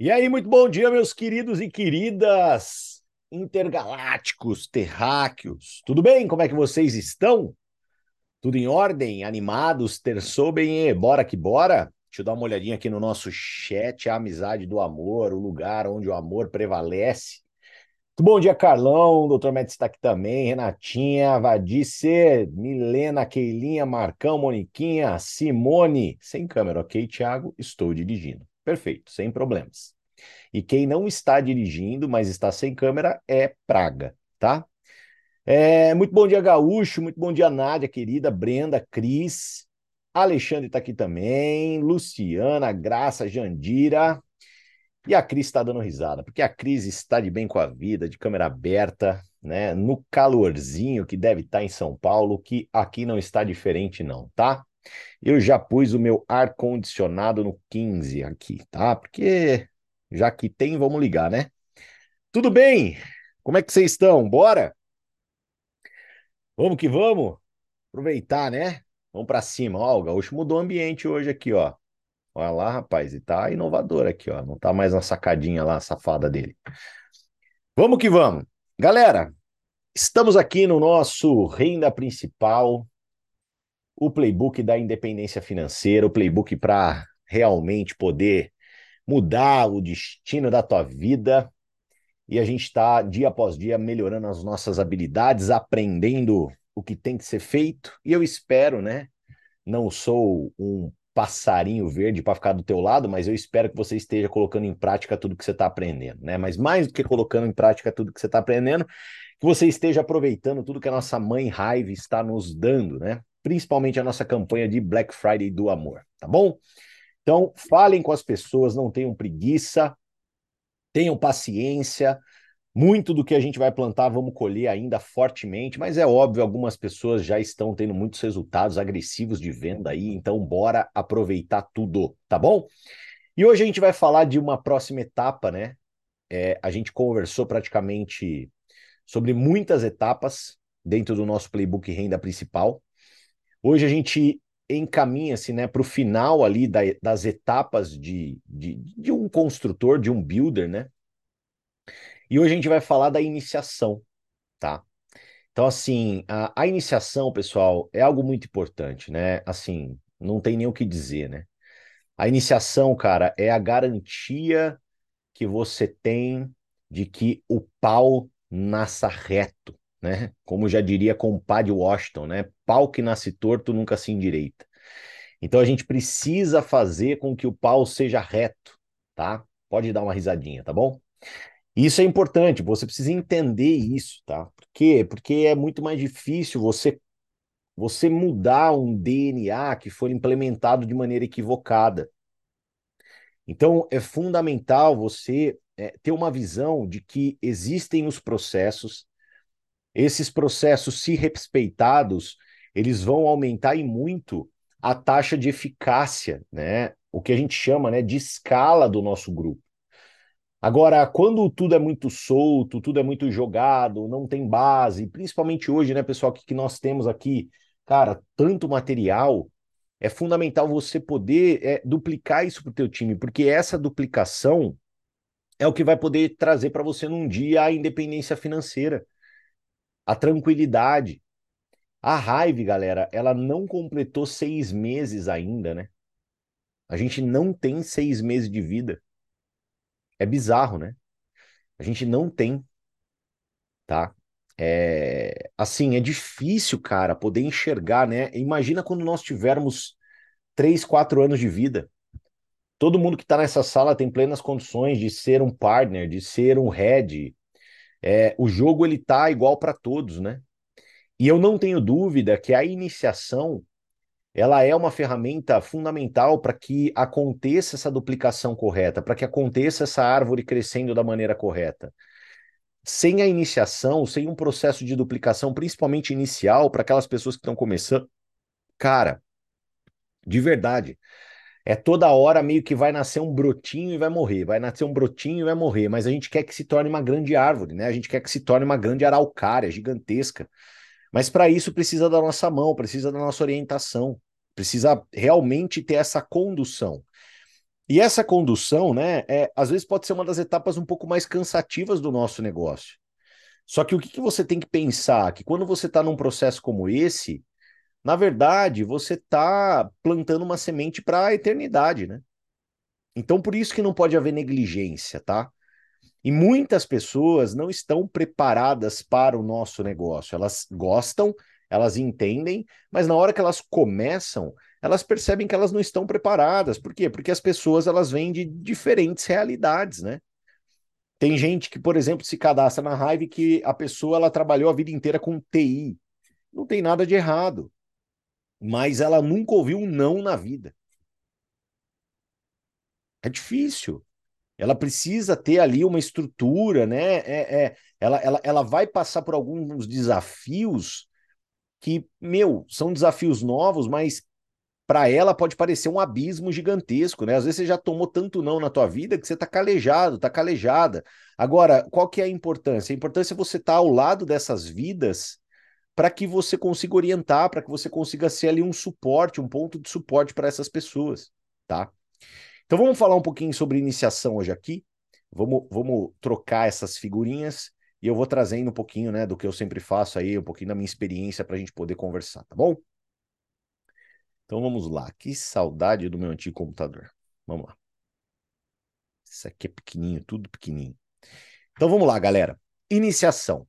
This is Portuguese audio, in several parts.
E aí, muito bom dia, meus queridos e queridas intergalácticos, terráqueos. Tudo bem? Como é que vocês estão? Tudo em ordem? Animados? Terçou bem? Bora que bora? Deixa eu dar uma olhadinha aqui no nosso chat, a amizade do amor, o lugar onde o amor prevalece. Muito bom dia, Carlão, doutor Médici está aqui também, Renatinha, Vadice, Milena, Keilinha, Marcão, Moniquinha, Simone, sem câmera, ok, Thiago? Estou dirigindo. Perfeito, sem problemas. E quem não está dirigindo, mas está sem câmera, é Praga, tá? É, muito bom dia, Gaúcho. Muito bom dia, Nádia, querida, Brenda, Cris. Alexandre está aqui também. Luciana, Graça, Jandira. E a Cris está dando risada, porque a Cris está de bem com a vida, de câmera aberta, né? No calorzinho que deve estar tá em São Paulo, que aqui não está diferente, não, tá? Eu já pus o meu ar-condicionado no 15 aqui, tá? Porque já que tem, vamos ligar, né? Tudo bem? Como é que vocês estão? Bora? Vamos que vamos? Aproveitar, né? Vamos para cima. Ó, o Gaúcho mudou o ambiente hoje aqui, ó. Olha lá, rapaz, e tá inovador aqui, ó. Não tá mais na sacadinha lá, safada dele. Vamos que vamos. Galera, estamos aqui no nosso renda principal, o playbook da independência financeira, o playbook para realmente poder mudar o destino da tua vida. E a gente está dia após dia melhorando as nossas habilidades, aprendendo o que tem que ser feito. E eu espero, né? Não sou um passarinho verde para ficar do teu lado, mas eu espero que você esteja colocando em prática tudo que você está aprendendo, né? Mas mais do que colocando em prática tudo que você está aprendendo, que você esteja aproveitando tudo que a nossa mãe raiva está nos dando, né? Principalmente a nossa campanha de Black Friday do amor, tá bom? Então, falem com as pessoas, não tenham preguiça, tenham paciência. Muito do que a gente vai plantar vamos colher ainda fortemente, mas é óbvio, algumas pessoas já estão tendo muitos resultados agressivos de venda aí, então bora aproveitar tudo, tá bom? E hoje a gente vai falar de uma próxima etapa, né? É, a gente conversou praticamente sobre muitas etapas dentro do nosso playbook renda principal. Hoje a gente encaminha-se né, para o final ali da, das etapas de, de, de, um construtor, de um builder, né? E hoje a gente vai falar da iniciação, tá? Então, assim, a, a iniciação, pessoal, é algo muito importante, né? Assim, não tem nem o que dizer, né? A iniciação, cara, é a garantia que você tem de que o pau nasça reto, né? Como já diria compadre Washington, né? Pau que nasce torto nunca se endireita. Então a gente precisa fazer com que o pau seja reto, tá? Pode dar uma risadinha, tá bom? Isso é importante, você precisa entender isso, tá? Por quê? Porque é muito mais difícil você você mudar um DNA que foi implementado de maneira equivocada. Então é fundamental você é, ter uma visão de que existem os processos, esses processos, se respeitados, eles vão aumentar e muito a taxa de eficácia, né? O que a gente chama, né, de escala do nosso grupo. Agora, quando tudo é muito solto, tudo é muito jogado, não tem base, principalmente hoje, né, pessoal, que, que nós temos aqui, cara, tanto material, é fundamental você poder é, duplicar isso para o teu time, porque essa duplicação é o que vai poder trazer para você num dia a independência financeira a tranquilidade. A raiva, galera, ela não completou seis meses ainda, né? A gente não tem seis meses de vida. É bizarro, né? A gente não tem, tá? É, assim, é difícil, cara, poder enxergar, né? Imagina quando nós tivermos três, quatro anos de vida. Todo mundo que está nessa sala tem plenas condições de ser um partner, de ser um head, é, o jogo ele tá igual para todos, né? E eu não tenho dúvida que a iniciação ela é uma ferramenta fundamental para que aconteça essa duplicação correta, para que aconteça essa árvore crescendo da maneira correta. Sem a iniciação, sem um processo de duplicação, principalmente inicial, para aquelas pessoas que estão começando, cara, de verdade, é toda hora meio que vai nascer um brotinho e vai morrer, vai nascer um brotinho e vai morrer, mas a gente quer que se torne uma grande árvore, né? A gente quer que se torne uma grande araucária gigantesca. Mas para isso precisa da nossa mão, precisa da nossa orientação, precisa realmente ter essa condução. E essa condução, né, é, às vezes pode ser uma das etapas um pouco mais cansativas do nosso negócio. Só que o que, que você tem que pensar? Que quando você está num processo como esse, na verdade, você está plantando uma semente para a eternidade, né? Então, por isso que não pode haver negligência, tá? E muitas pessoas não estão preparadas para o nosso negócio. Elas gostam, elas entendem, mas na hora que elas começam, elas percebem que elas não estão preparadas. Por quê? Porque as pessoas elas vêm de diferentes realidades, né? Tem gente que, por exemplo, se cadastra na Hive que a pessoa ela trabalhou a vida inteira com TI. Não tem nada de errado. Mas ela nunca ouviu um não na vida. É difícil. Ela precisa ter ali uma estrutura, né? É, é, ela, ela, ela vai passar por alguns desafios que, meu, são desafios novos, mas para ela pode parecer um abismo gigantesco, né? Às vezes você já tomou tanto não na tua vida que você tá calejado, tá calejada. Agora, qual que é a importância? A importância é você estar tá ao lado dessas vidas para que você consiga orientar, para que você consiga ser ali um suporte, um ponto de suporte para essas pessoas, tá? Então vamos falar um pouquinho sobre iniciação hoje aqui. Vamos, vamos trocar essas figurinhas e eu vou trazendo um pouquinho, né, do que eu sempre faço aí, um pouquinho da minha experiência para a gente poder conversar, tá bom? Então vamos lá. Que saudade do meu antigo computador. Vamos lá. Isso aqui é pequenininho, tudo pequenininho. Então vamos lá, galera. Iniciação.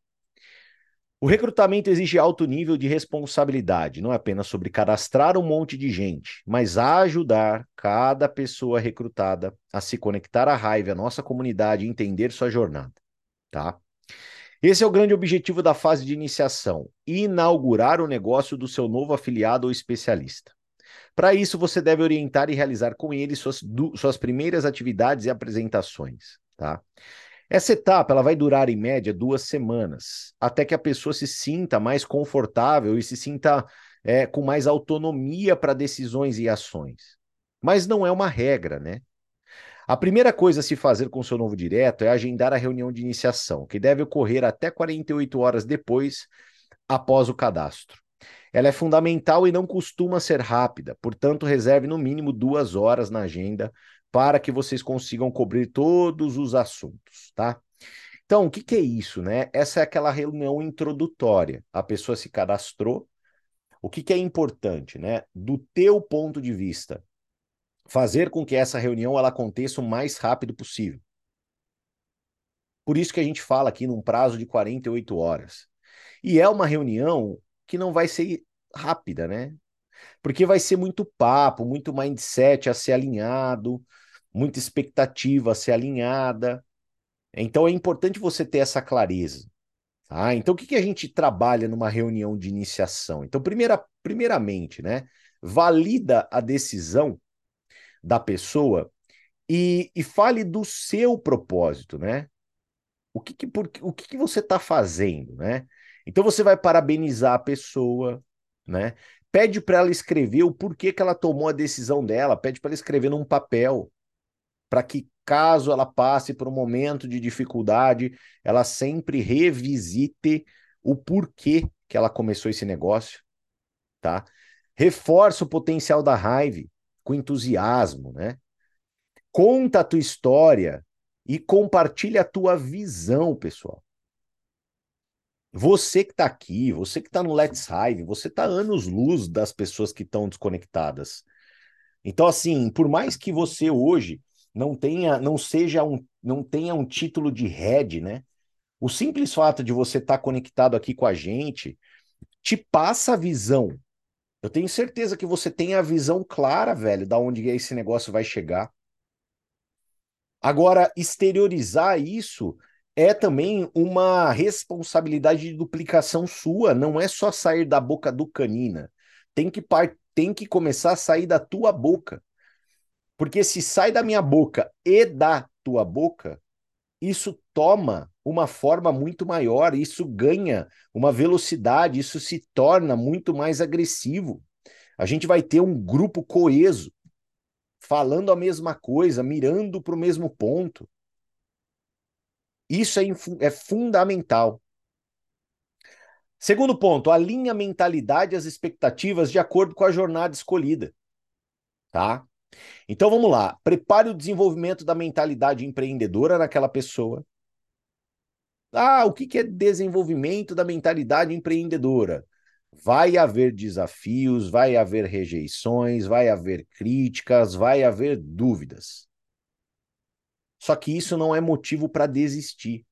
O recrutamento exige alto nível de responsabilidade, não é apenas sobre cadastrar um monte de gente, mas ajudar cada pessoa recrutada a se conectar à raiva, à nossa comunidade e entender sua jornada, tá? Esse é o grande objetivo da fase de iniciação: inaugurar o negócio do seu novo afiliado ou especialista. Para isso, você deve orientar e realizar com ele suas, suas primeiras atividades e apresentações, tá? Essa etapa ela vai durar em média duas semanas, até que a pessoa se sinta mais confortável e se sinta é, com mais autonomia para decisões e ações. Mas não é uma regra, né? A primeira coisa a se fazer com seu novo direto é agendar a reunião de iniciação, que deve ocorrer até 48 horas depois, após o cadastro. Ela é fundamental e não costuma ser rápida, portanto, reserve no mínimo duas horas na agenda para que vocês consigam cobrir todos os assuntos, tá? Então, o que, que é isso, né? Essa é aquela reunião introdutória. A pessoa se cadastrou. O que, que é importante, né? Do teu ponto de vista, fazer com que essa reunião ela aconteça o mais rápido possível. Por isso que a gente fala aqui num prazo de 48 horas. E é uma reunião que não vai ser rápida, né? Porque vai ser muito papo, muito mindset a ser alinhado, muita expectativa a ser alinhada. Então é importante você ter essa clareza. Tá? Então, o que, que a gente trabalha numa reunião de iniciação? Então, primeira, primeiramente, né, valida a decisão da pessoa e, e fale do seu propósito, né? O que, que, por, o que, que você está fazendo, né? Então você vai parabenizar a pessoa, né? Pede para ela escrever o porquê que ela tomou a decisão dela, pede para ela escrever num papel, para que caso ela passe por um momento de dificuldade, ela sempre revisite o porquê que ela começou esse negócio, tá? Reforça o potencial da raiva com entusiasmo, né? Conta a tua história e compartilha a tua visão, pessoal. Você que está aqui, você que está no Let's Hive, você está anos luz das pessoas que estão desconectadas. Então, assim, por mais que você hoje não tenha, não seja um, não tenha um título de head, né? O simples fato de você estar tá conectado aqui com a gente te passa a visão. Eu tenho certeza que você tem a visão clara, velho, da onde esse negócio vai chegar. Agora, exteriorizar isso é também uma responsabilidade de duplicação sua, não é só sair da boca do canina. Tem que, par... tem que começar a sair da tua boca. Porque se sai da minha boca e da tua boca, isso toma uma forma muito maior, isso ganha uma velocidade, isso se torna muito mais agressivo. A gente vai ter um grupo coeso, falando a mesma coisa, mirando para o mesmo ponto. Isso é, é fundamental. Segundo ponto, alinha a mentalidade e as expectativas de acordo com a jornada escolhida. Tá? Então vamos lá, prepare o desenvolvimento da mentalidade empreendedora naquela pessoa. Ah, o que é desenvolvimento da mentalidade empreendedora? Vai haver desafios, vai haver rejeições, vai haver críticas, vai haver dúvidas. Só que isso não é motivo para desistir.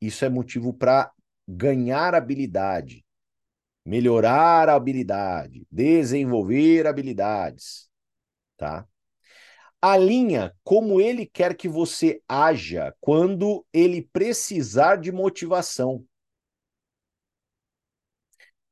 Isso é motivo para ganhar habilidade, melhorar a habilidade, desenvolver habilidades, tá? Alinha como ele quer que você haja quando ele precisar de motivação.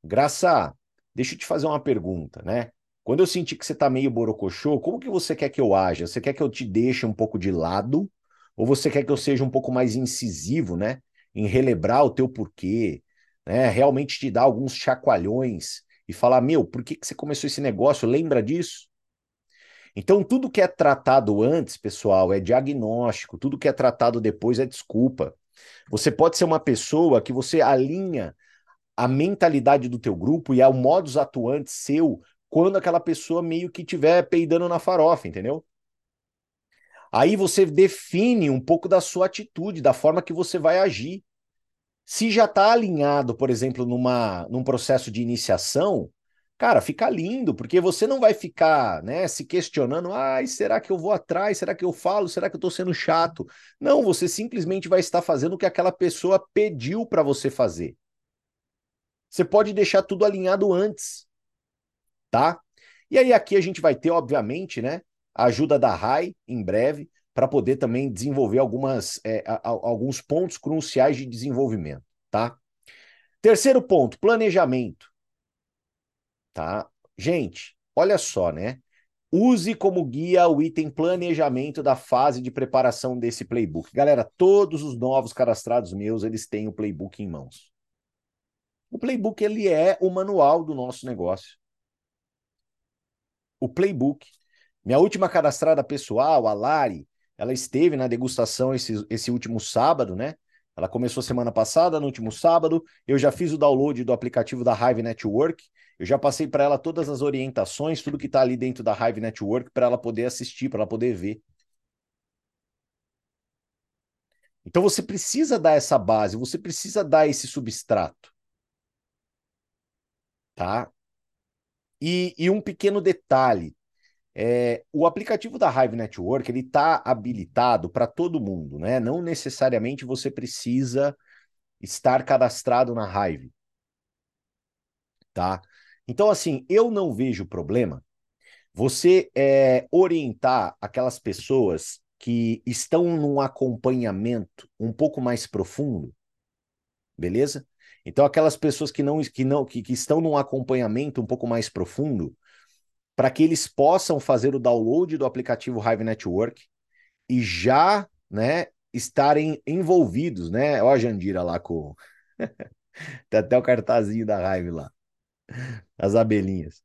Graça, deixa eu te fazer uma pergunta, né? Quando eu sentir que você tá meio borocochô, como que você quer que eu haja? Você quer que eu te deixe um pouco de lado? Ou você quer que eu seja um pouco mais incisivo, né? Em relembrar o teu porquê, né? Realmente te dar alguns chacoalhões e falar, meu, por que, que você começou esse negócio? Lembra disso? Então, tudo que é tratado antes, pessoal, é diagnóstico, tudo que é tratado depois é desculpa. Você pode ser uma pessoa que você alinha a mentalidade do teu grupo e ao modus atuante seu quando aquela pessoa meio que tiver peidando na farofa, entendeu? Aí você define um pouco da sua atitude, da forma que você vai agir. Se já está alinhado, por exemplo, numa, num processo de iniciação, cara, fica lindo, porque você não vai ficar né, se questionando, ai, será que eu vou atrás? Será que eu falo? Será que eu estou sendo chato? Não, você simplesmente vai estar fazendo o que aquela pessoa pediu para você fazer. Você pode deixar tudo alinhado antes, tá? E aí aqui a gente vai ter, obviamente, né, a ajuda da RAI em breve para poder também desenvolver algumas, é, a, alguns pontos cruciais de desenvolvimento, tá? Terceiro ponto, planejamento, tá? Gente, olha só, né? Use como guia o item planejamento da fase de preparação desse playbook. Galera, todos os novos cadastrados meus, eles têm o playbook em mãos. O playbook ele é o manual do nosso negócio. O playbook. Minha última cadastrada pessoal, a Lari, ela esteve na degustação esse, esse último sábado, né? Ela começou semana passada, no último sábado. Eu já fiz o download do aplicativo da Hive Network. Eu já passei para ela todas as orientações, tudo que está ali dentro da Hive Network para ela poder assistir, para ela poder ver. Então você precisa dar essa base, você precisa dar esse substrato tá? E, e um pequeno detalhe, é, o aplicativo da Hive Network ele está habilitado para todo mundo, né? Não necessariamente você precisa estar cadastrado na Hive, tá? Então, assim, eu não vejo problema você é, orientar aquelas pessoas que estão num acompanhamento um pouco mais profundo, beleza? Então, aquelas pessoas que não, que não que, que estão num acompanhamento um pouco mais profundo, para que eles possam fazer o download do aplicativo Hive Network e já, né, estarem envolvidos, né? Ó a Jandira lá com tem até o cartazinho da Hive lá. As abelhinhas.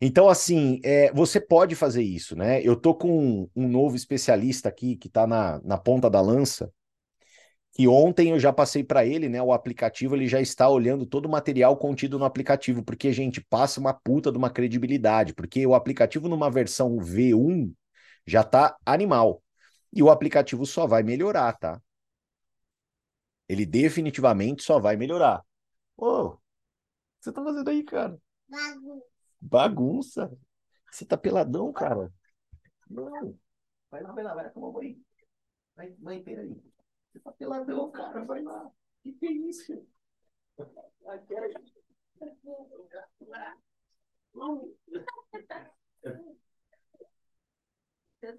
Então, assim, é, você pode fazer isso, né? Eu tô com um, um novo especialista aqui que está na, na ponta da lança, que ontem eu já passei para ele, né? O aplicativo ele já está olhando todo o material contido no aplicativo, porque a gente passa uma puta de uma credibilidade, porque o aplicativo numa versão V1 já tá animal. E o aplicativo só vai melhorar, tá? Ele definitivamente só vai melhorar. Ô, o que você tá fazendo aí, cara? Bagunça. Bagunça? Você tá peladão, cara? Não. Vai lá, vai lá, vai lá tomar banho. Vai, vai, peraí. Você tá peladão, cara, vai lá. Que que é isso?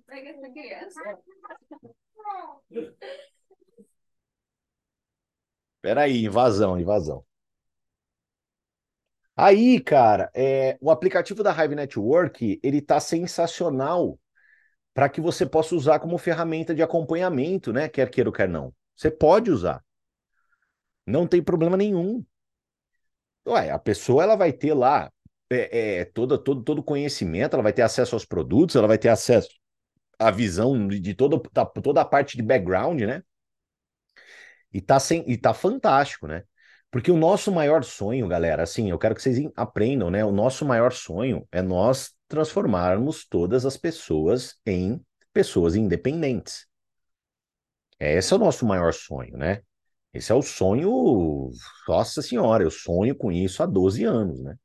Pega essa criança. Peraí, invasão, invasão. Aí, cara, é, o aplicativo da Hive Network, ele tá sensacional para que você possa usar como ferramenta de acompanhamento, né? Quer queira ou quer não. Você pode usar. Não tem problema nenhum. Ué, a pessoa ela vai ter lá é, é, todo, todo, todo conhecimento, ela vai ter acesso aos produtos, ela vai ter acesso à visão de, de toda, da, toda a parte de background, né? E tá, sem, e tá fantástico, né? Porque o nosso maior sonho, galera, assim, eu quero que vocês aprendam, né? O nosso maior sonho é nós transformarmos todas as pessoas em pessoas independentes. Esse é o nosso maior sonho, né? Esse é o sonho, nossa senhora, eu sonho com isso há 12 anos, né?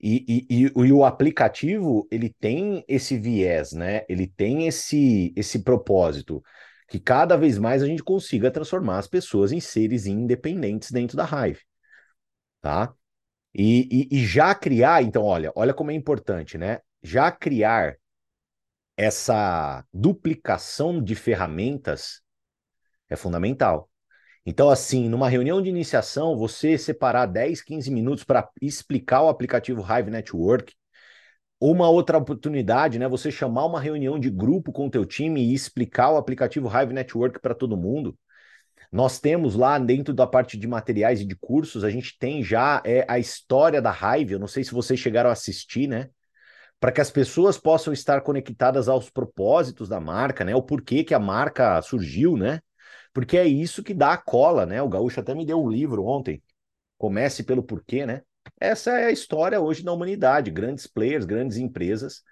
E, e, e, e, o aplicativo, ele tem esse viés, né? Ele tem esse, esse propósito, que cada vez mais a gente consiga transformar as pessoas em seres independentes dentro da Hive, tá? E, e, e já criar, então, olha, olha como é importante, né? Já criar essa duplicação de ferramentas é fundamental. Então, assim, numa reunião de iniciação, você separar 10, 15 minutos para explicar o aplicativo Hive Network, uma outra oportunidade, né? Você chamar uma reunião de grupo com o teu time e explicar o aplicativo Hive Network para todo mundo. Nós temos lá dentro da parte de materiais e de cursos, a gente tem já é, a história da Hive. Eu não sei se vocês chegaram a assistir, né? Para que as pessoas possam estar conectadas aos propósitos da marca, né? O porquê que a marca surgiu, né? Porque é isso que dá a cola, né? O Gaúcho até me deu um livro ontem. Comece pelo porquê, né? Essa é a história hoje da humanidade. Grandes players, grandes empresas,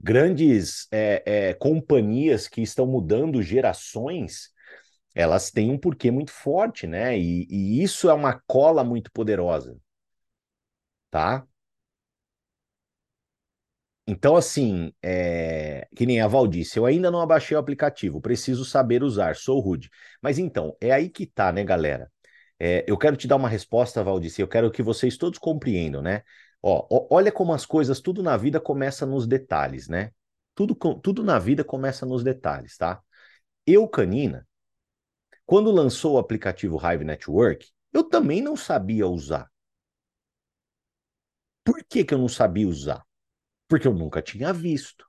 grandes é, é, companhias que estão mudando gerações, elas têm um porquê muito forte, né? E, e isso é uma cola muito poderosa, tá? Então, assim, é... que nem a Val disse, eu ainda não abaixei o aplicativo, preciso saber usar, sou rude. Mas então, é aí que tá, né, galera? É, eu quero te dar uma resposta, Valdice, eu quero que vocês todos compreendam, né? Ó, ó, olha como as coisas, tudo na vida começa nos detalhes, né? Tudo, tudo na vida começa nos detalhes, tá? Eu, Canina, quando lançou o aplicativo Hive Network, eu também não sabia usar. Por que, que eu não sabia usar? porque eu nunca tinha visto.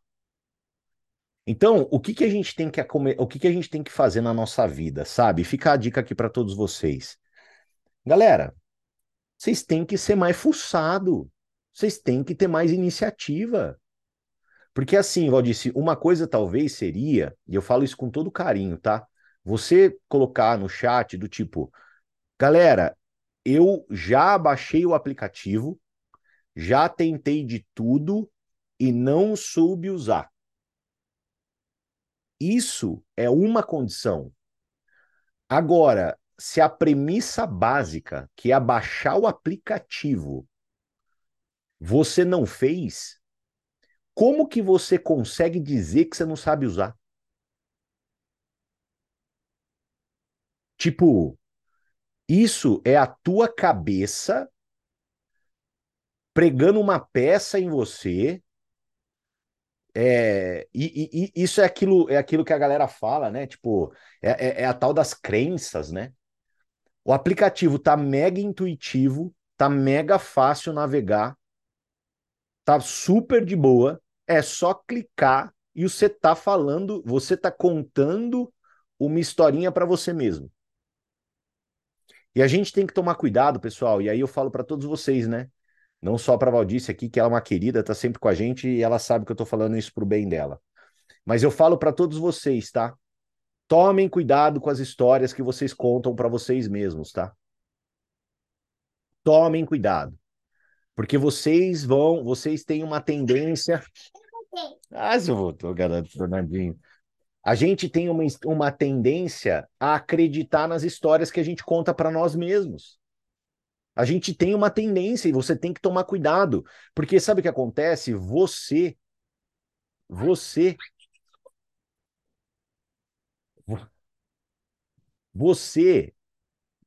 Então, o que, que a gente tem que o que, que a gente tem que fazer na nossa vida, sabe? Fica a dica aqui para todos vocês. Galera, vocês têm que ser mais fuçado. Vocês têm que ter mais iniciativa. Porque assim, Valdice, uma coisa talvez seria, e eu falo isso com todo carinho, tá? Você colocar no chat do tipo, galera, eu já baixei o aplicativo, já tentei de tudo, e não soube usar. Isso é uma condição. Agora, se a premissa básica, que é baixar o aplicativo, você não fez, como que você consegue dizer que você não sabe usar? Tipo, isso é a tua cabeça pregando uma peça em você é, e, e, isso é aquilo, é aquilo que a galera fala, né? Tipo, é, é, é, a tal das crenças, né? O aplicativo tá mega intuitivo, tá mega fácil navegar, tá super de boa, é só clicar e você tá falando, você tá contando uma historinha para você mesmo. E a gente tem que tomar cuidado, pessoal, e aí eu falo para todos vocês, né? Não só para Valdice aqui, que ela é uma querida, tá sempre com a gente e ela sabe que eu estou falando isso pro bem dela. Mas eu falo para todos vocês, tá? Tomem cuidado com as histórias que vocês contam para vocês mesmos, tá? Tomem cuidado. Porque vocês vão, vocês têm uma tendência. Ah, se eu voltou, garoto Fernandinho. A gente tem uma, uma tendência a acreditar nas histórias que a gente conta para nós mesmos. A gente tem uma tendência e você tem que tomar cuidado, porque sabe o que acontece? Você, você, você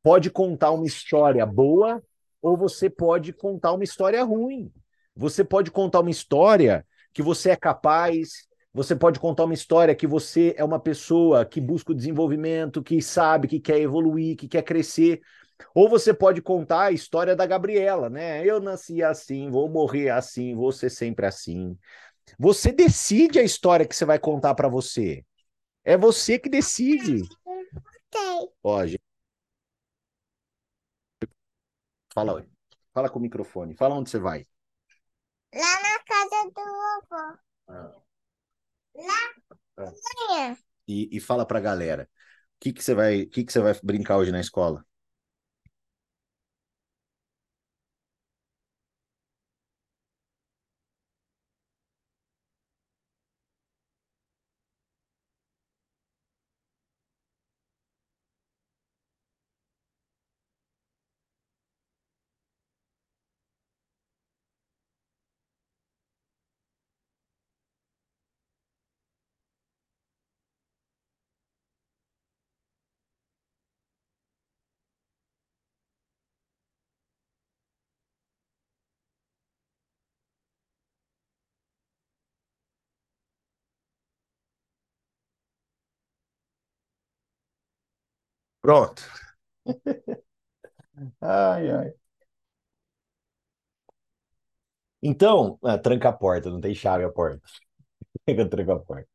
pode contar uma história boa ou você pode contar uma história ruim. Você pode contar uma história que você é capaz, você pode contar uma história que você é uma pessoa que busca o desenvolvimento, que sabe, que quer evoluir, que quer crescer. Ou você pode contar a história da Gabriela, né? Eu nasci assim, vou morrer assim, vou ser sempre assim. Você decide a história que você vai contar para você. É você que decide. Ó, gente... Fala, fala com o microfone. Fala onde você vai. Lá na casa do vovô. Ah. Lá. Ah. E, e fala pra galera. O que, que você vai, que, que você vai brincar hoje na escola? Pronto. ai, ai. Então, ah, tranca a porta, não tem chave a porta. Tranca a porta.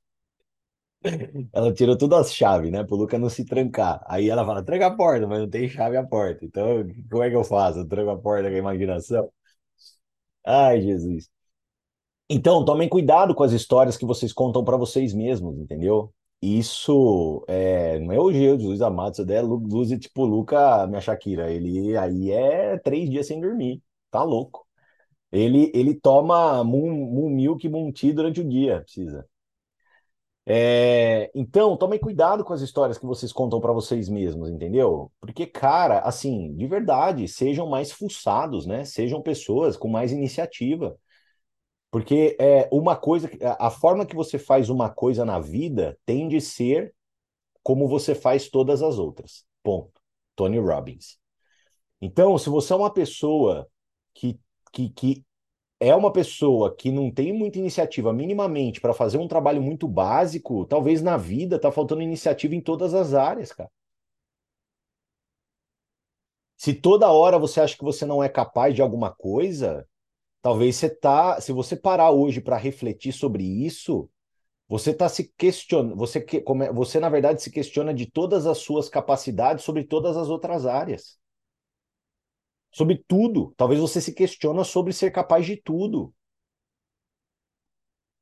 Ela tirou todas as chaves, né? Pro Luca não se trancar. Aí ela fala, tranca a porta, mas não tem chave a porta. Então, como é que eu faço? Eu tranco a porta com a imaginação? Ai, Jesus. Então, tomem cuidado com as histórias que vocês contam para vocês mesmos, entendeu? Isso é, não é o de Luiz Amados, é Luz e tipo Luca, minha Shakira. Ele aí é três dias sem dormir, tá louco. Ele, ele toma Moon, moon Milk Moon Tea durante o dia, precisa. É, então, tomem cuidado com as histórias que vocês contam para vocês mesmos, entendeu? Porque, cara, assim, de verdade, sejam mais fuçados, né? Sejam pessoas com mais iniciativa. Porque é uma coisa, a forma que você faz uma coisa na vida tem de ser como você faz todas as outras. Ponto. Tony Robbins. Então, se você é uma pessoa que, que, que é uma pessoa que não tem muita iniciativa minimamente para fazer um trabalho muito básico, talvez na vida tá faltando iniciativa em todas as áreas, cara. Se toda hora você acha que você não é capaz de alguma coisa, talvez você tá, se você parar hoje para refletir sobre isso, você está se questionando, você, que, você na verdade se questiona de todas as suas capacidades sobre todas as outras áreas sobre tudo. Talvez você se questiona sobre ser capaz de tudo.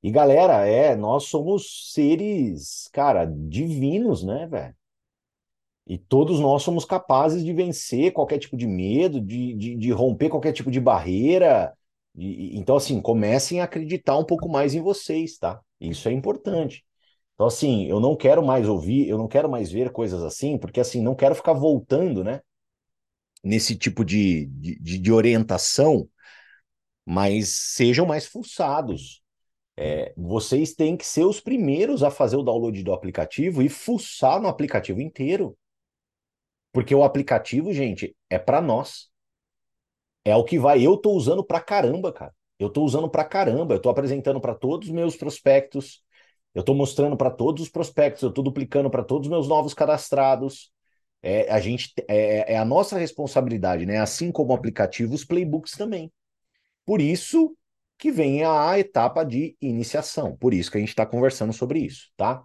E galera, é, nós somos seres, cara, divinos, né, velho? E todos nós somos capazes de vencer qualquer tipo de medo, de, de, de romper qualquer tipo de barreira. E, então, assim, comecem a acreditar um pouco mais em vocês, tá? Isso é importante. Então, assim, eu não quero mais ouvir, eu não quero mais ver coisas assim, porque, assim, não quero ficar voltando, né? nesse tipo de, de, de orientação, mas sejam mais fuçados. É, vocês têm que ser os primeiros a fazer o download do aplicativo e fuçar no aplicativo inteiro. Porque o aplicativo, gente, é para nós. É o que vai. Eu tô usando pra caramba, cara. Eu tô usando pra caramba. Eu tô apresentando para todos os meus prospectos. Eu tô mostrando para todos os prospectos. Eu tô duplicando para todos os meus novos cadastrados. É, a gente é, é a nossa responsabilidade, né? Assim como aplicativos, playbooks também. Por isso que vem a etapa de iniciação. Por isso que a gente está conversando sobre isso, tá?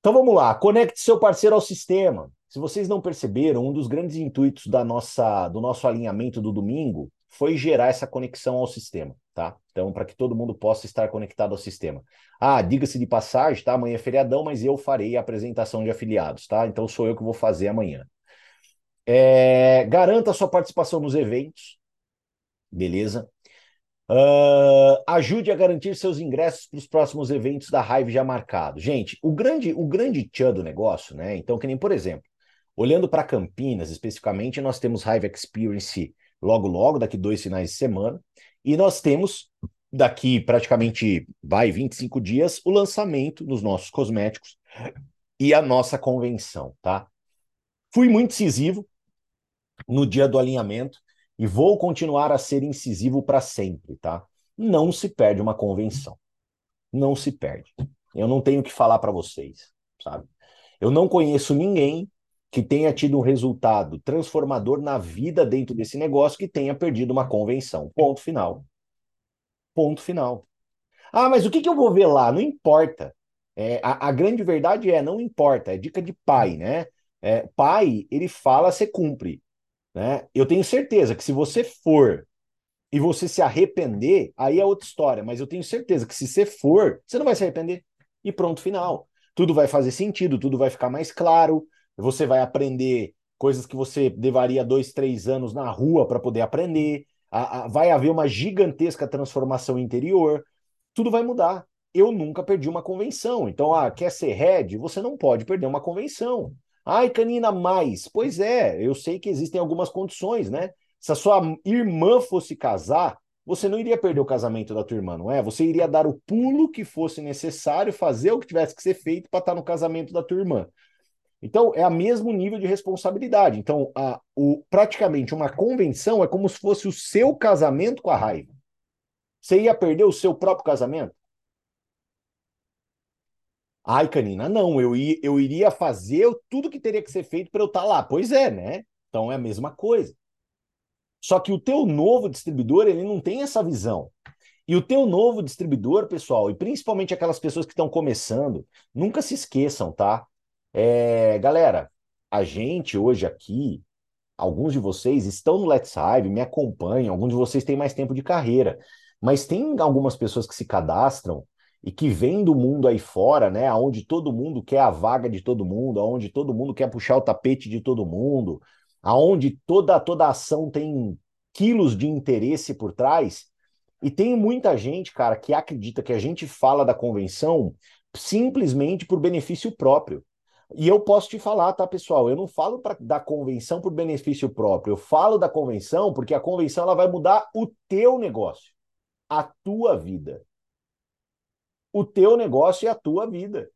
Então vamos lá, conecte seu parceiro ao sistema. Se vocês não perceberam, um dos grandes intuitos da nossa, do nosso alinhamento do domingo foi gerar essa conexão ao sistema, tá? Então, para que todo mundo possa estar conectado ao sistema. Ah, diga-se de passagem, tá? Amanhã é feriadão, mas eu farei a apresentação de afiliados, tá? Então sou eu que vou fazer amanhã. É, garanta sua participação nos eventos, beleza? Uh, ajude a garantir seus ingressos para os próximos eventos da Hive já marcados. Gente, o grande, o grande tchan do negócio, né? Então, que nem, por exemplo, olhando para Campinas especificamente, nós temos Hive Experience logo, logo, daqui dois finais de semana. E nós temos, daqui praticamente, vai, 25 dias, o lançamento dos nossos cosméticos e a nossa convenção, tá? Fui muito incisivo no dia do alinhamento e vou continuar a ser incisivo para sempre, tá? Não se perde uma convenção. Não se perde. Eu não tenho que falar para vocês, sabe? Eu não conheço ninguém que tenha tido um resultado transformador na vida dentro desse negócio que tenha perdido uma convenção. Ponto final. Ponto final. Ah, mas o que, que eu vou ver lá? Não importa. É, a, a, grande verdade é, não importa, é dica de pai, né? É, pai, ele fala, você cumpre. Né? Eu tenho certeza que se você for e você se arrepender, aí é outra história, mas eu tenho certeza que se você for, você não vai se arrepender. E pronto, final. Tudo vai fazer sentido, tudo vai ficar mais claro, você vai aprender coisas que você levaria dois, três anos na rua para poder aprender. A, a, vai haver uma gigantesca transformação interior. Tudo vai mudar. Eu nunca perdi uma convenção. Então, ah, quer ser head? Você não pode perder uma convenção. Ai, Canina, mais. Pois é, eu sei que existem algumas condições, né? Se a sua irmã fosse casar, você não iria perder o casamento da tua irmã, não é? Você iria dar o pulo que fosse necessário, fazer o que tivesse que ser feito para estar no casamento da tua irmã. Então, é o mesmo nível de responsabilidade. Então, a, o, praticamente uma convenção é como se fosse o seu casamento com a raiva. Você ia perder o seu próprio casamento? Ai, Canina, não, eu, eu iria fazer tudo que teria que ser feito para eu estar tá lá. Pois é, né? Então é a mesma coisa. Só que o teu novo distribuidor, ele não tem essa visão. E o teu novo distribuidor, pessoal, e principalmente aquelas pessoas que estão começando, nunca se esqueçam, tá? É, galera, a gente hoje aqui, alguns de vocês estão no Let's Hive, me acompanham, alguns de vocês têm mais tempo de carreira, mas tem algumas pessoas que se cadastram e que vêm do mundo aí fora, né, onde todo mundo quer a vaga de todo mundo, onde todo mundo quer puxar o tapete de todo mundo, aonde toda toda ação tem quilos de interesse por trás. E tem muita gente, cara, que acredita que a gente fala da convenção simplesmente por benefício próprio. E eu posso te falar, tá, pessoal? Eu não falo pra, da convenção por benefício próprio. Eu falo da convenção porque a convenção ela vai mudar o teu negócio, a tua vida. O teu negócio e a tua vida.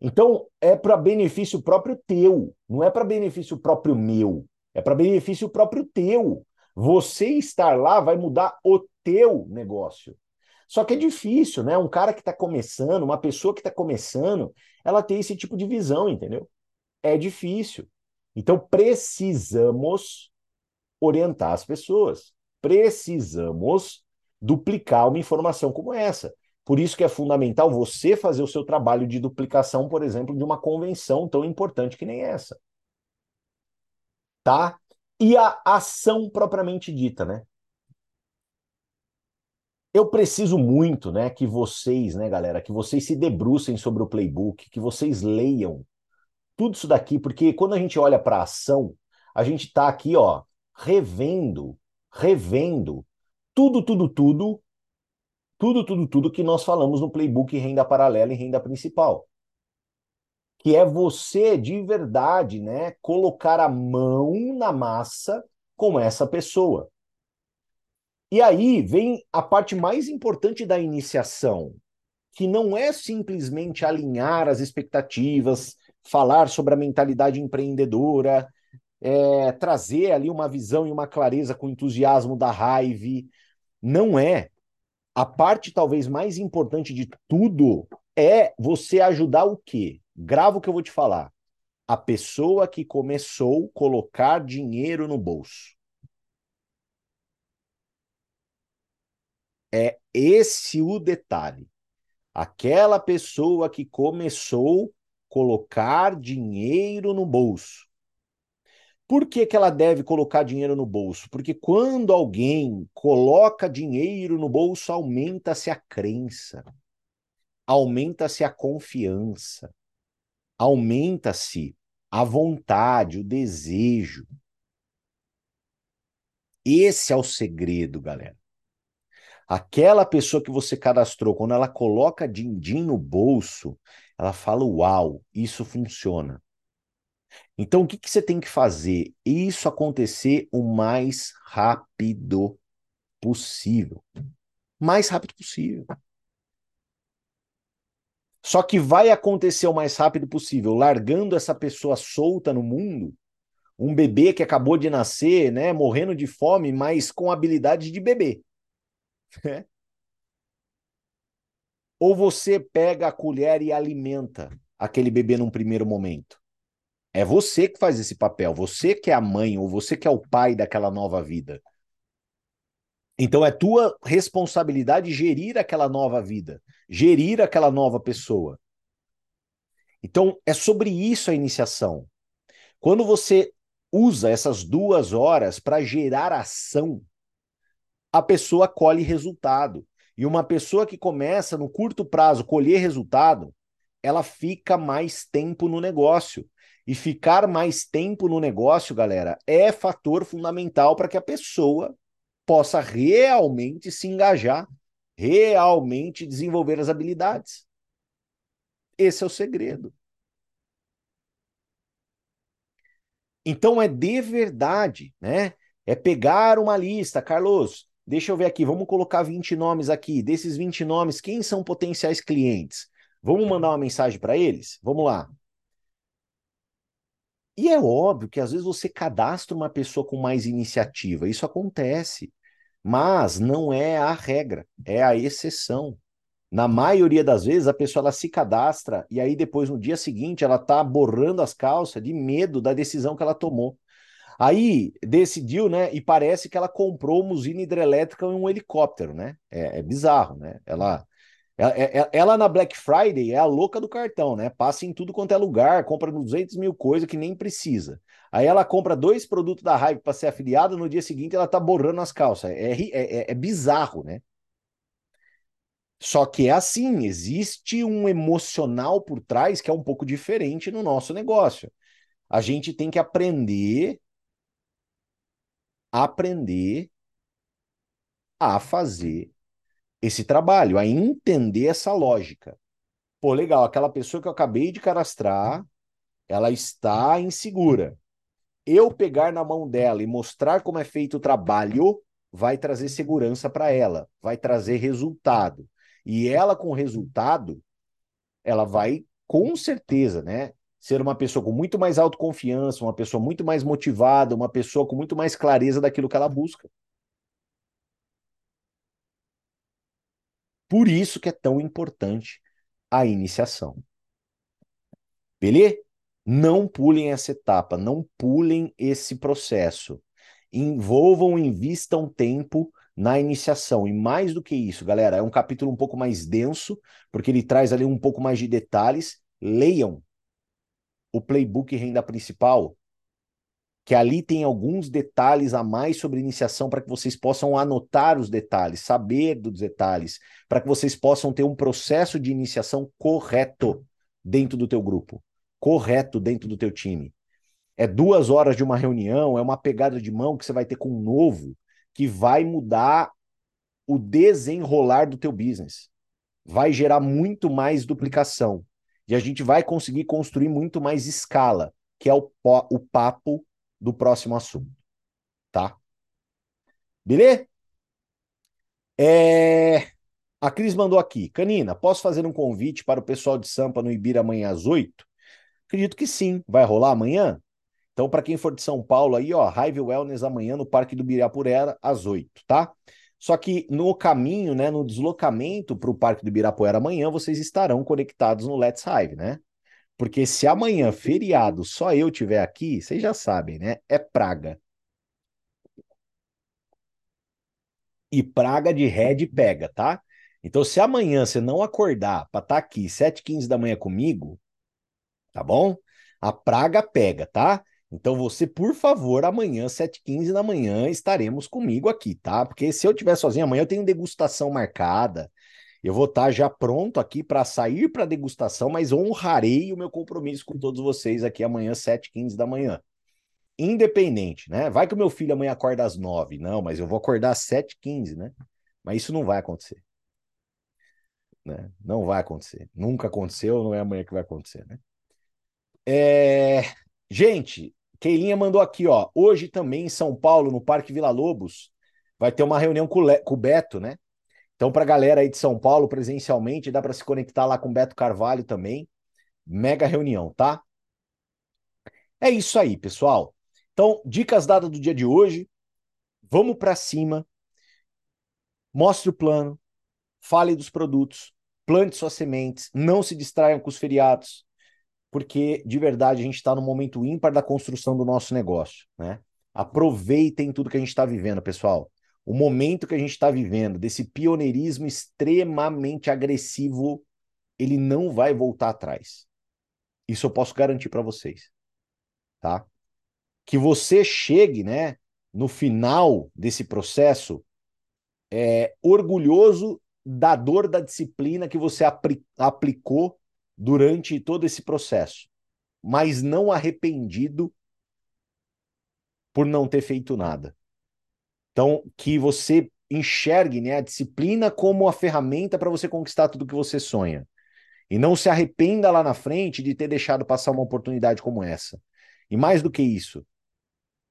Então, é para benefício próprio teu, não é para benefício próprio meu, é para benefício próprio teu. Você estar lá vai mudar o teu negócio. Só que é difícil, né? Um cara que está começando, uma pessoa que está começando, ela tem esse tipo de visão, entendeu? É difícil. Então precisamos orientar as pessoas. Precisamos duplicar uma informação como essa. Por isso que é fundamental você fazer o seu trabalho de duplicação, por exemplo, de uma convenção tão importante que nem essa. Tá? E a ação propriamente dita, né? Eu preciso muito, né, que vocês, né, galera, que vocês se debrucem sobre o playbook, que vocês leiam tudo isso daqui, porque quando a gente olha para a ação, a gente está aqui, ó, revendo, revendo tudo, tudo, tudo, tudo, tudo, tudo que nós falamos no playbook renda paralela e renda principal. Que é você de verdade, né, colocar a mão na massa com essa pessoa. E aí vem a parte mais importante da iniciação, que não é simplesmente alinhar as expectativas, falar sobre a mentalidade empreendedora, é, trazer ali uma visão e uma clareza com entusiasmo da raiva. Não é. A parte talvez mais importante de tudo é você ajudar o quê? Grava o que eu vou te falar. A pessoa que começou colocar dinheiro no bolso. É esse o detalhe. Aquela pessoa que começou colocar dinheiro no bolso. Por que, que ela deve colocar dinheiro no bolso? Porque quando alguém coloca dinheiro no bolso, aumenta-se a crença, aumenta-se a confiança, aumenta-se a vontade, o desejo. Esse é o segredo, galera. Aquela pessoa que você cadastrou, quando ela coloca din-din no bolso, ela fala: Uau, isso funciona. Então, o que, que você tem que fazer? Isso acontecer o mais rápido possível. Mais rápido possível. Só que vai acontecer o mais rápido possível, largando essa pessoa solta no mundo, um bebê que acabou de nascer, né, morrendo de fome, mas com habilidade de bebê. É. Ou você pega a colher e alimenta aquele bebê num primeiro momento. É você que faz esse papel, você que é a mãe ou você que é o pai daquela nova vida. Então é tua responsabilidade gerir aquela nova vida, gerir aquela nova pessoa. Então é sobre isso a iniciação. Quando você usa essas duas horas para gerar ação, a pessoa colhe resultado. E uma pessoa que começa no curto prazo colher resultado, ela fica mais tempo no negócio. E ficar mais tempo no negócio, galera, é fator fundamental para que a pessoa possa realmente se engajar, realmente desenvolver as habilidades. Esse é o segredo. Então é de verdade, né? É pegar uma lista, Carlos, Deixa eu ver aqui, vamos colocar 20 nomes aqui. Desses 20 nomes, quem são potenciais clientes? Vamos mandar uma mensagem para eles? Vamos lá. E é óbvio que às vezes você cadastra uma pessoa com mais iniciativa, isso acontece, mas não é a regra, é a exceção. Na maioria das vezes, a pessoa ela se cadastra e aí depois, no dia seguinte, ela tá borrando as calças de medo da decisão que ela tomou. Aí decidiu, né? E parece que ela comprou uma usina hidrelétrica em um helicóptero, né? É, é bizarro, né? Ela, ela, é, é, ela, na Black Friday é a louca do cartão, né? Passa em tudo quanto é lugar, compra 200 mil coisas que nem precisa. Aí ela compra dois produtos da Hive para ser afiliada, no dia seguinte ela tá borrando as calças. É, é, é, é bizarro, né? Só que é assim, existe um emocional por trás que é um pouco diferente no nosso negócio. A gente tem que aprender aprender a fazer esse trabalho, a entender essa lógica. Pô, legal, aquela pessoa que eu acabei de cadastrar, ela está insegura. Eu pegar na mão dela e mostrar como é feito o trabalho vai trazer segurança para ela, vai trazer resultado. E ela com resultado, ela vai com certeza, né, ser uma pessoa com muito mais autoconfiança, uma pessoa muito mais motivada, uma pessoa com muito mais clareza daquilo que ela busca. Por isso que é tão importante a iniciação. Beleza? Não pulem essa etapa, não pulem esse processo. Envolvam, invistam tempo na iniciação. E mais do que isso, galera, é um capítulo um pouco mais denso, porque ele traz ali um pouco mais de detalhes. Leiam o playbook renda principal, que ali tem alguns detalhes a mais sobre iniciação para que vocês possam anotar os detalhes, saber dos detalhes, para que vocês possam ter um processo de iniciação correto dentro do teu grupo, correto dentro do teu time. É duas horas de uma reunião, é uma pegada de mão que você vai ter com um novo que vai mudar o desenrolar do teu business. Vai gerar muito mais duplicação. E a gente vai conseguir construir muito mais escala, que é o, o papo do próximo assunto. Tá? Beleza? É... A Cris mandou aqui. Canina, posso fazer um convite para o pessoal de Sampa no Ibira amanhã às 8? Acredito que sim. Vai rolar amanhã? Então, para quem for de São Paulo aí, ó, Hive Wellness amanhã no Parque do Ibirapuera às 8, tá? Só que no caminho, né, no deslocamento para o Parque do Ibirapuera amanhã, vocês estarão conectados no Let's Hive, né? Porque se amanhã, feriado, só eu tiver aqui, vocês já sabem, né? É praga. E praga de red pega, tá? Então, se amanhã você não acordar para estar tá aqui 7h15 da manhã comigo, tá bom? A praga pega, tá? Então você, por favor, amanhã, 7h15 da manhã, estaremos comigo aqui, tá? Porque se eu estiver sozinho amanhã, eu tenho degustação marcada. Eu vou estar já pronto aqui para sair para degustação, mas honrarei o meu compromisso com todos vocês aqui amanhã, 7h15 da manhã. Independente, né? Vai que o meu filho amanhã acorda às 9 Não, mas eu vou acordar às 7h15, né? Mas isso não vai acontecer. Né? Não vai acontecer. Nunca aconteceu, não é amanhã que vai acontecer, né? É... Gente, Keilinha mandou aqui, ó. Hoje também em São Paulo, no Parque Vila Lobos, vai ter uma reunião com, Le... com o Beto, né? Então, para a galera aí de São Paulo, presencialmente, dá para se conectar lá com o Beto Carvalho também. Mega reunião, tá? É isso aí, pessoal. Então, dicas dadas do dia de hoje. Vamos para cima. Mostre o plano. Fale dos produtos. Plante suas sementes. Não se distraiam com os feriados porque de verdade a gente está no momento ímpar da construção do nosso negócio, né? Aproveitem tudo que a gente está vivendo, pessoal. O momento que a gente está vivendo, desse pioneirismo extremamente agressivo, ele não vai voltar atrás. Isso eu posso garantir para vocês, tá? Que você chegue, né, no final desse processo, é, orgulhoso da dor da disciplina que você apl aplicou durante todo esse processo, mas não arrependido por não ter feito nada. Então, que você enxergue né, a disciplina como a ferramenta para você conquistar tudo que você sonha. E não se arrependa lá na frente de ter deixado passar uma oportunidade como essa. E mais do que isso,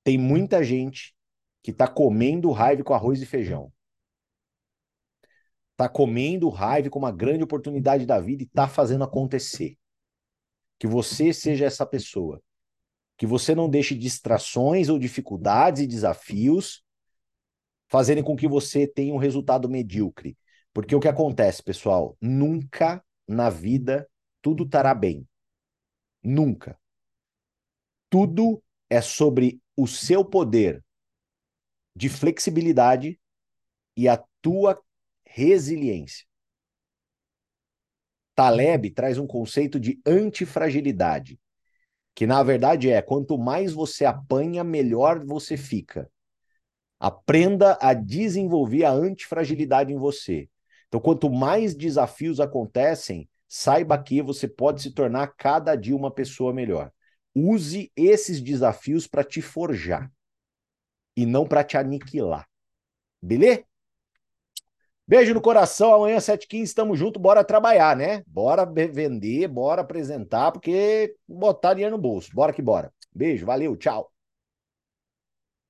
tem muita gente que está comendo raiva com arroz e feijão tá comendo raiva com uma grande oportunidade da vida e tá fazendo acontecer. Que você seja essa pessoa. Que você não deixe distrações ou dificuldades e desafios fazerem com que você tenha um resultado medíocre. Porque o que acontece, pessoal? Nunca na vida tudo estará bem. Nunca. Tudo é sobre o seu poder de flexibilidade e a tua resiliência. Taleb traz um conceito de antifragilidade, que na verdade é quanto mais você apanha, melhor você fica. Aprenda a desenvolver a antifragilidade em você. Então, quanto mais desafios acontecem, saiba que você pode se tornar cada dia uma pessoa melhor. Use esses desafios para te forjar e não para te aniquilar. Beleza? Beijo no coração. Amanhã, 7h15, estamos juntos. Bora trabalhar, né? Bora vender, bora apresentar, porque botar dinheiro no bolso. Bora que bora. Beijo, valeu, tchau.